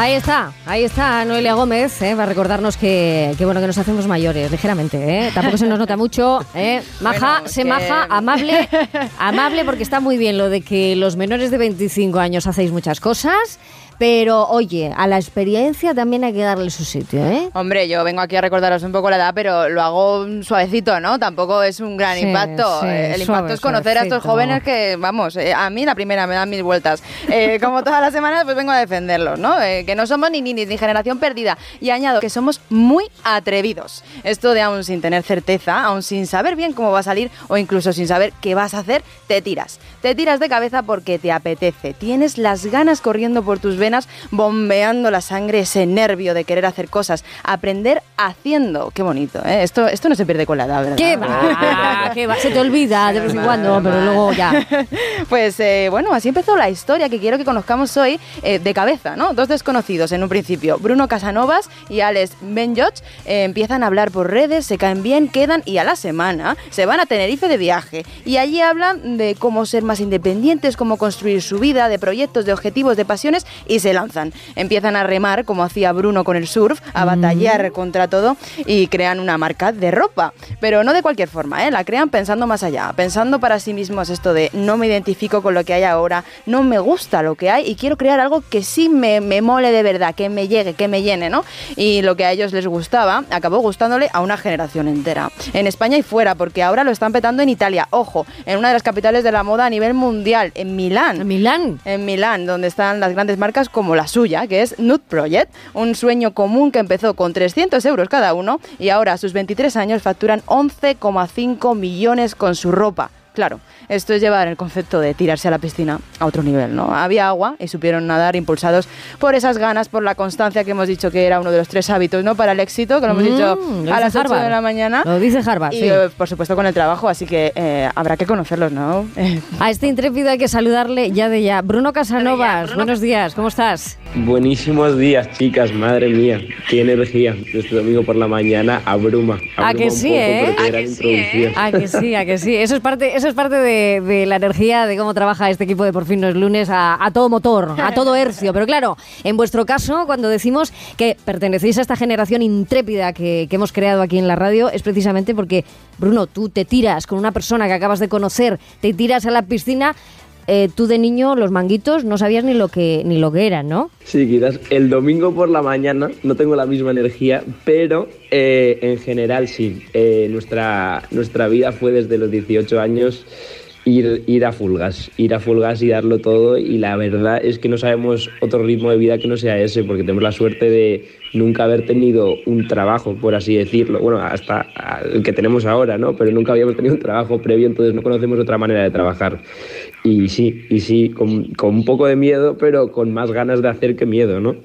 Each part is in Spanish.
Ahí está, ahí está Noelia Gómez, ¿eh? va a recordarnos que, que, bueno que nos hacemos mayores, ligeramente, ¿eh? tampoco se nos nota mucho, ¿eh? maja, Bueno, se que- maja, amable, amable porque está muy bien lo de que los menores de 25 años hacéis muchas cosas, pero oye, a la experiencia también hay que darle su sitio, ¿eh? Hombre, yo vengo aquí a recordaros un poco la edad, pero lo hago suavecito, ¿no? Tampoco es un gran Sí, impacto. sí, Eh, el suave, impacto es conocer a estos jóvenes que, vamos, eh, a mí la primera me dan mil vueltas. Eh, como todas las semanas, pues vengo a defenderlos, ¿no? Eh, que no somos ni, ni, ni generación perdida. Y añado que somos muy atrevidos. Esto de aún sin tener certeza, aún sin saber bien cómo va a salir o incluso sin saber qué vas a hacer, te tiras. Te tiras de cabeza porque te apetece. Tienes las ganas corriendo por tus venas, bombeando la sangre, ese nervio de querer hacer cosas. Aprender haciendo. Qué bonito, ¿eh? Esto, esto no se pierde con la edad, ¿verdad? ¿Qué va? ¿Qué va? Se te olvida de vez en cuando, pero luego ya. Pues eh, bueno, así empezó la historia que quiero que conozcamos hoy eh, de cabeza, ¿no? Dos desconocidos en un principio, Bruno Casanovas y Alex Benjoch, eh, empiezan a hablar por redes, se caen bien, quedan y a la semana se van a Tenerife de viaje. Y allí hablan de cómo ser más independientes, cómo construir su vida, de proyectos, de objetivos, de pasiones y se lanzan. Empiezan a remar como hacía Bruno con el surf, a batallar contra todo y crean una marca de ropa. Pero no de cualquier forma, ¿eh? La crean pensando más allá, pensando para sí mismos esto de no me identifico con lo que hay ahora, no me gusta lo que hay y quiero crear algo que sí me, me mole de verdad, que me llegue, que me llene, ¿no? Y lo que a ellos les gustaba acabó gustándole a una generación entera. En España y fuera, porque ahora lo están petando en Italia, ojo, en una de las capitales de la moda a nivel mundial, en Milán. ¿En Milán? En Milán, donde están las grandes marcas como la suya, que es Nude Project, un sueño común que empezó con 300 euros cada uno y ahora a sus 23 años facturan 11,5 millones con su ropa. Claro, esto es llevar el concepto de tirarse a la piscina a otro nivel, ¿no? Había agua y supieron nadar impulsados por esas ganas, por la constancia que hemos dicho que era uno de los tres hábitos, ¿no? Para el éxito, que lo hemos Mm, dicho lo a las 8 Harvard. de la mañana. Lo dice Harvard, Y sí. eh, por supuesto con el trabajo, así que eh, habrá que conocerlos, ¿no? Eh, A este intrépido hay que saludarle ya de ya. Bruno Casanovas, buenos días, ¿cómo estás? Buenísimos días, chicas, madre mía, qué energía. Este domingo por la mañana abruma. ¿A abruma que un sí, poco, eh? ¿A eran introducciones. A que sí, a que sí. Eso es parte, eso es parte de, de la energía de cómo trabaja este equipo de Por fin no es lunes a, a todo motor, a todo hercio. Pero claro, en vuestro caso, cuando decimos que pertenecéis a esta generación intrépida que, que hemos creado aquí en la radio, es precisamente porque, Bruno, tú te tiras con una persona que acabas de conocer, te tiras a la piscina. Eh, tú de niño los manguitos no sabías ni lo que ni lo que eran, ¿no? Sí, quizás el domingo por la mañana no tengo la misma energía, pero eh, en general sí. Eh, nuestra, nuestra vida fue desde los 18 años ir, ir a Fulgas, ir a Fulgas y darlo todo y la verdad es que no sabemos otro ritmo de vida que no sea ese, porque tenemos la suerte de nunca haber tenido un trabajo, por así decirlo, bueno, hasta el que tenemos ahora, ¿no? Pero nunca habíamos tenido un trabajo previo, entonces no conocemos otra manera de trabajar. Y sí, y sí, con, con un poco de miedo, pero con más ganas de hacer que miedo, ¿no?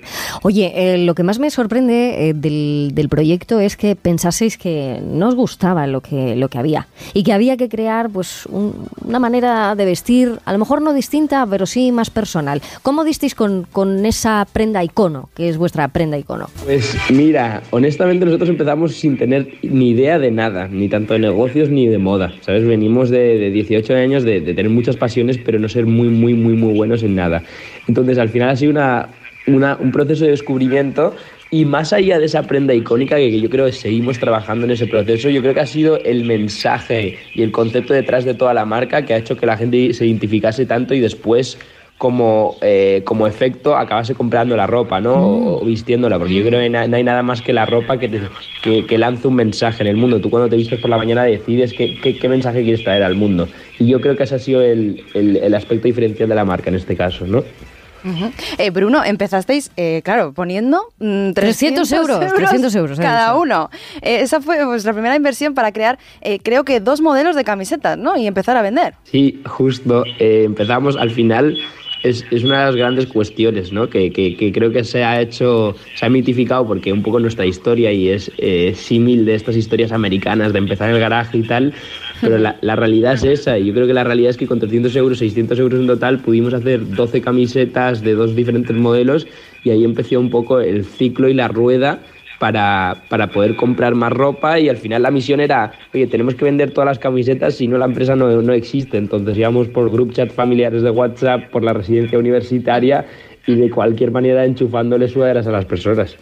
Oye, eh, lo que más me sorprende eh, del, del proyecto es que pensaseis que no os gustaba lo que, lo que había y que había que crear pues un- una manera de vestir, a lo mejor no distinta, pero sí más personal. ¿Cómo disteis con, con esa prenda icono, que es vuestra prenda icono? Pues mira, honestamente nosotros empezamos sin tener ni idea de nada, ni tanto de negocios ni de moda, ¿sabes? Venimos de, de 18 años de, tener muchas pasiones, pero no ser muy, muy, muy, muy buenos en nada. Entonces al final ha sido una- un proceso de descubrimiento y más allá de esa prenda icónica que, que yo creo que seguimos trabajando en ese proceso, yo creo que ha sido el mensaje y el concepto detrás de toda la marca que ha hecho que la gente se identificase tanto y después como, eh, como efecto acabase comprando la ropa, ¿no? O, o vistiéndola, porque yo creo que na- no hay nada más que la ropa que, te- que, que lance un mensaje en el mundo. Tú cuando te vistes por la mañana decides qué, qué, qué mensaje quieres traer al mundo. Y yo creo que ese ha sido el, el, el aspecto diferencial de la marca en este caso, ¿no? Eh, Bruno, empezasteis, eh, claro, poniendo mm, 300 euros, 300 euros, cada eso. uno. Eh, esa fue vuestra primera inversión para crear, eh, creo que dos modelos de camisetas, ¿no? Y empezar a vender. Sí, justo. eh, empezamos al final. Es, es una de las grandes cuestiones, ¿no? Que, que- que creo que se ha hecho, se ha mitificado porque un poco nuestra historia y es eh, símil de estas historias americanas de empezar en el garaje y tal, pero la, la realidad es esa. Yo creo que la realidad es que con 300 euros, 600 euros en total, pudimos hacer 12 camisetas de dos diferentes modelos y ahí empezó un poco el ciclo y la rueda para, para poder comprar más ropa y al final la misión era, oye, tenemos que vender todas las camisetas, si no la empresa no, no existe. Entonces íbamos por group chat familiares de WhatsApp, por la residencia universitaria y de cualquier manera enchufándole sudaderas a las personas.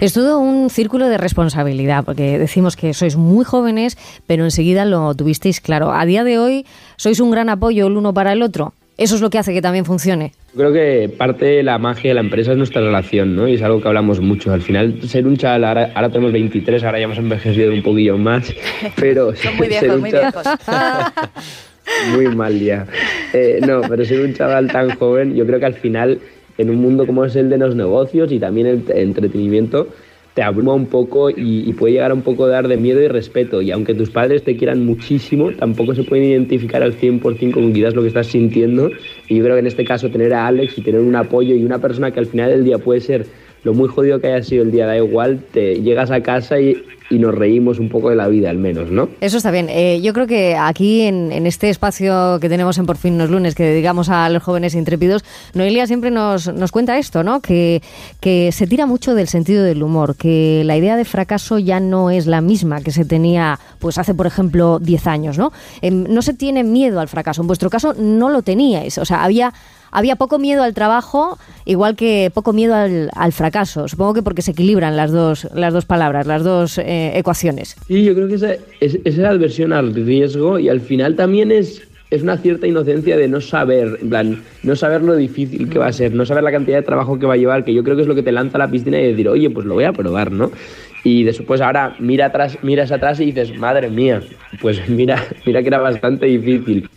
Es todo un círculo de responsabilidad, porque decimos que sois muy jóvenes, pero enseguida lo tuvisteis claro. A día de hoy sois un gran apoyo el uno para el otro. Eso es lo que hace que también funcione. Creo que parte de la magia de la empresa es nuestra relación, ¿no? Y es algo que hablamos mucho. Al final, ser un chaval, ahora, tenemos 23, ahora ya hemos envejecido un poquillo más, pero... Son muy viejos, muy viejos. muy mal ya. Eh, no, pero ser un chaval tan joven, yo creo que al final, en un mundo como es el de los negocios y también el entretenimiento, te abruma un poco y, puede llegar a un poco dar de miedo y respeto. Y aunque tus padres te quieran muchísimo, tampoco se pueden identificar al 100% con quizás lo que estás sintiendo. Y yo creo que en este caso tener a Alex y tener un apoyo y una persona que al final del día puede ser lo muy jodido que haya sido el día, da igual, te llegas a casa y, y nos reímos un poco de la vida al menos, ¿no? Eso está bien. Eh, yo creo que aquí en, este espacio que tenemos en Por fin los lunes, que dedicamos a los jóvenes intrépidos, Noelia siempre nos, nos cuenta esto, ¿no? Que, que se tira mucho del sentido del humor, que la idea de fracaso ya no es la misma que se tenía pues hace, por ejemplo, 10 años, ¿no? Em, no se tiene miedo al fracaso. En vuestro caso no lo teníais. O sea, había había poco miedo al trabajo, igual que poco miedo al, fracaso. Supongo que porque se equilibran las dos, las dos palabras, las dos eh, ecuaciones. Sí, yo creo que esa, es, la adversión al riesgo y al final también es, es una cierta inocencia de no saber, en plan, no saber lo difícil que va a ser, no saber la cantidad de trabajo que va a llevar, que yo creo que es lo que te lanza a la piscina y decir, oye, pues lo voy a probar, ¿no? Y después ahora mira atrás, miras atrás y dices, madre mía, pues mira, mira que era bastante difícil.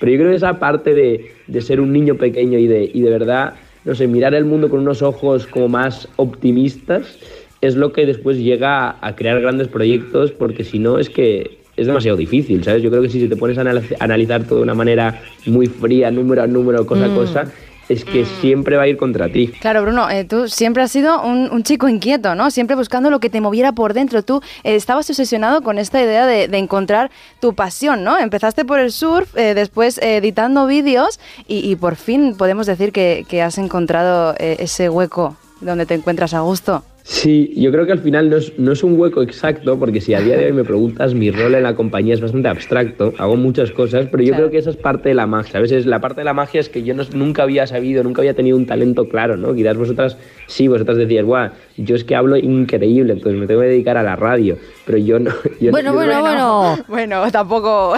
Pero yo creo que esa parte de, de ser un niño pequeño y de, y de verdad, no sé, mirar el mundo con unos ojos como más optimistas es lo que después llega a crear grandes proyectos, porque si no es que es demasiado difícil, ¿sabes? Yo creo que si te pones a analizar todo de una manera muy fría, número a número, cosa a mm. cosa, es que mm. siempre va a ir contra ti. Claro, Bruno, eh, tú siempre has sido un, chico inquieto, ¿no? Siempre buscando lo que te moviera por dentro. Tú eh, estabas obsesionado con esta idea de, encontrar tu pasión, ¿no? Empezaste por el surf, eh, después editando vídeos y, por fin podemos decir que has encontrado ese hueco donde te encuentras a gusto. Sí, yo creo que al final no es, no es, un hueco exacto, porque si a día de hoy me preguntas, mi rol en la compañía es bastante abstracto, hago muchas cosas, pero yo creo que esa es parte de la magia. A veces la parte de la magia es que yo nunca había sabido, nunca había tenido un talento claro, ¿no? Quizás vosotras, sí, vosotras decías, guau, yo es que hablo increíble, entonces me tengo que dedicar a la radio, pero yo no... bueno, bueno, bueno, bueno. tampoco...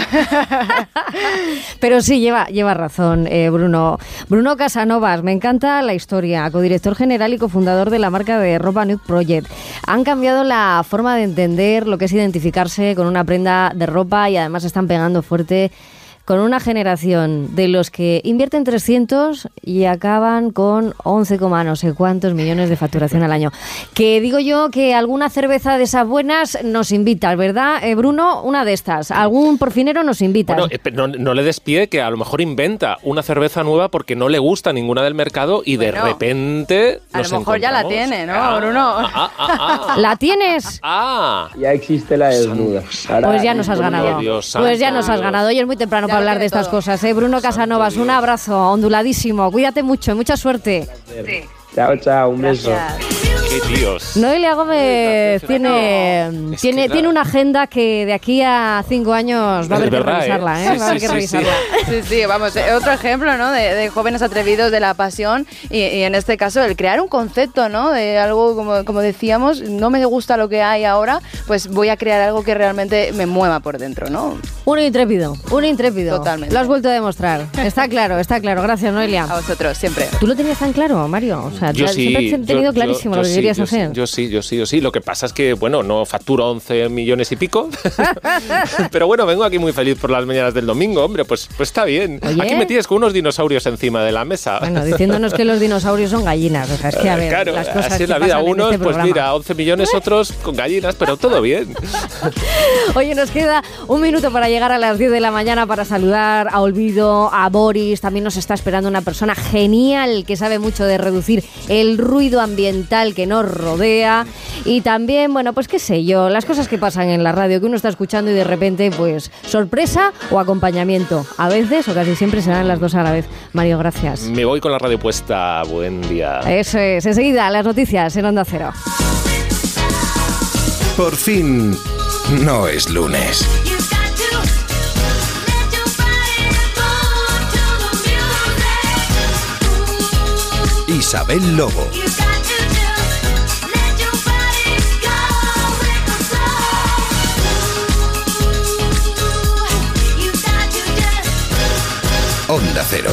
pero sí, lleva, lleva razón, eh, Bruno. Bruno Casanovas, me encanta la historia, codirector general y cofundador de la marca de ropa New Project. Han cambiado la forma de entender lo que es identificarse con una prenda de ropa y además están pegando fuerte con una generación de los que invierten 300 y acaban con 11, no sé cuántos millones de facturación al año. Que digo yo que alguna cerveza de esas buenas nos invita, ¿verdad, eh, Bruno? Una de estas. Algún porfinero nos invita. Bueno, eh, no, le despide que a lo mejor inventa una cerveza nueva porque no le gusta ninguna del mercado y de repente. A lo mejor ya la tiene, ¿no, ah, Bruno? Ah, ah, ¿La tienes? Ah. Ya existe la desnuda. pues ya nos has ganado. pues ya nos has ganado. Hoy es muy temprano hablar de estas cosas. ¿eh? Bruno Casanovas, un abrazo onduladísimo. Cuídate mucho, mucha suerte. Chao, chao, un beso. Noelia Gómez tiene, tiene, tiene una agenda que de aquí a cinco años va a haber que revisarla, ¿eh? Va a haber que revisarla. Sí, sí, vamos, eh, otro ejemplo, ¿no? De, jóvenes atrevidos de la pasión y, en este caso el crear un concepto, ¿no? De algo, como, como decíamos, no me gusta lo que hay ahora, pues voy a crear algo que realmente me mueva por dentro, ¿no? Un intrépido, un intrépido. Totalmente. Lo has vuelto a demostrar. Está claro, está claro. Gracias, Noelia. A vosotros, siempre. ¿Tú lo tenías tan claro, Mario? O sea, yo siempre he tenido clarísimo lo que querías hacer. yo sí, yo sí, yo sí. Lo que pasa es que, bueno, no facturo 11 millones y pico. pero bueno, vengo aquí muy feliz por las mañanas del domingo, hombre, pues, pues está bien. Aquí me tienes con unos dinosaurios encima de la mesa. Bueno, diciéndonos que los dinosaurios son gallinas. O sea, es que, a ver, claro, las cosas así es la vida. Unos, este pues mira, 11 millones, otros con gallinas, pero todo bien. Oye, nos queda un minuto para llegar a las 10 de la mañana para saludar a Olvido, a Boris. También nos está esperando una persona genial que sabe mucho de reducir el ruido ambiental que nos rodea. Y también, bueno, pues qué sé yo, las cosas que pasan en la radio que uno está escuchando y de repente, pues sorpresa o acompañamiento. A veces o casi siempre se dan las dos a la vez. Mario, gracias. Me voy con la radio puesta. Buen día. Eso es. Enseguida, las noticias en Onda Cero. Por fin, no es lunes. Isabel Lobo. Onda Cero.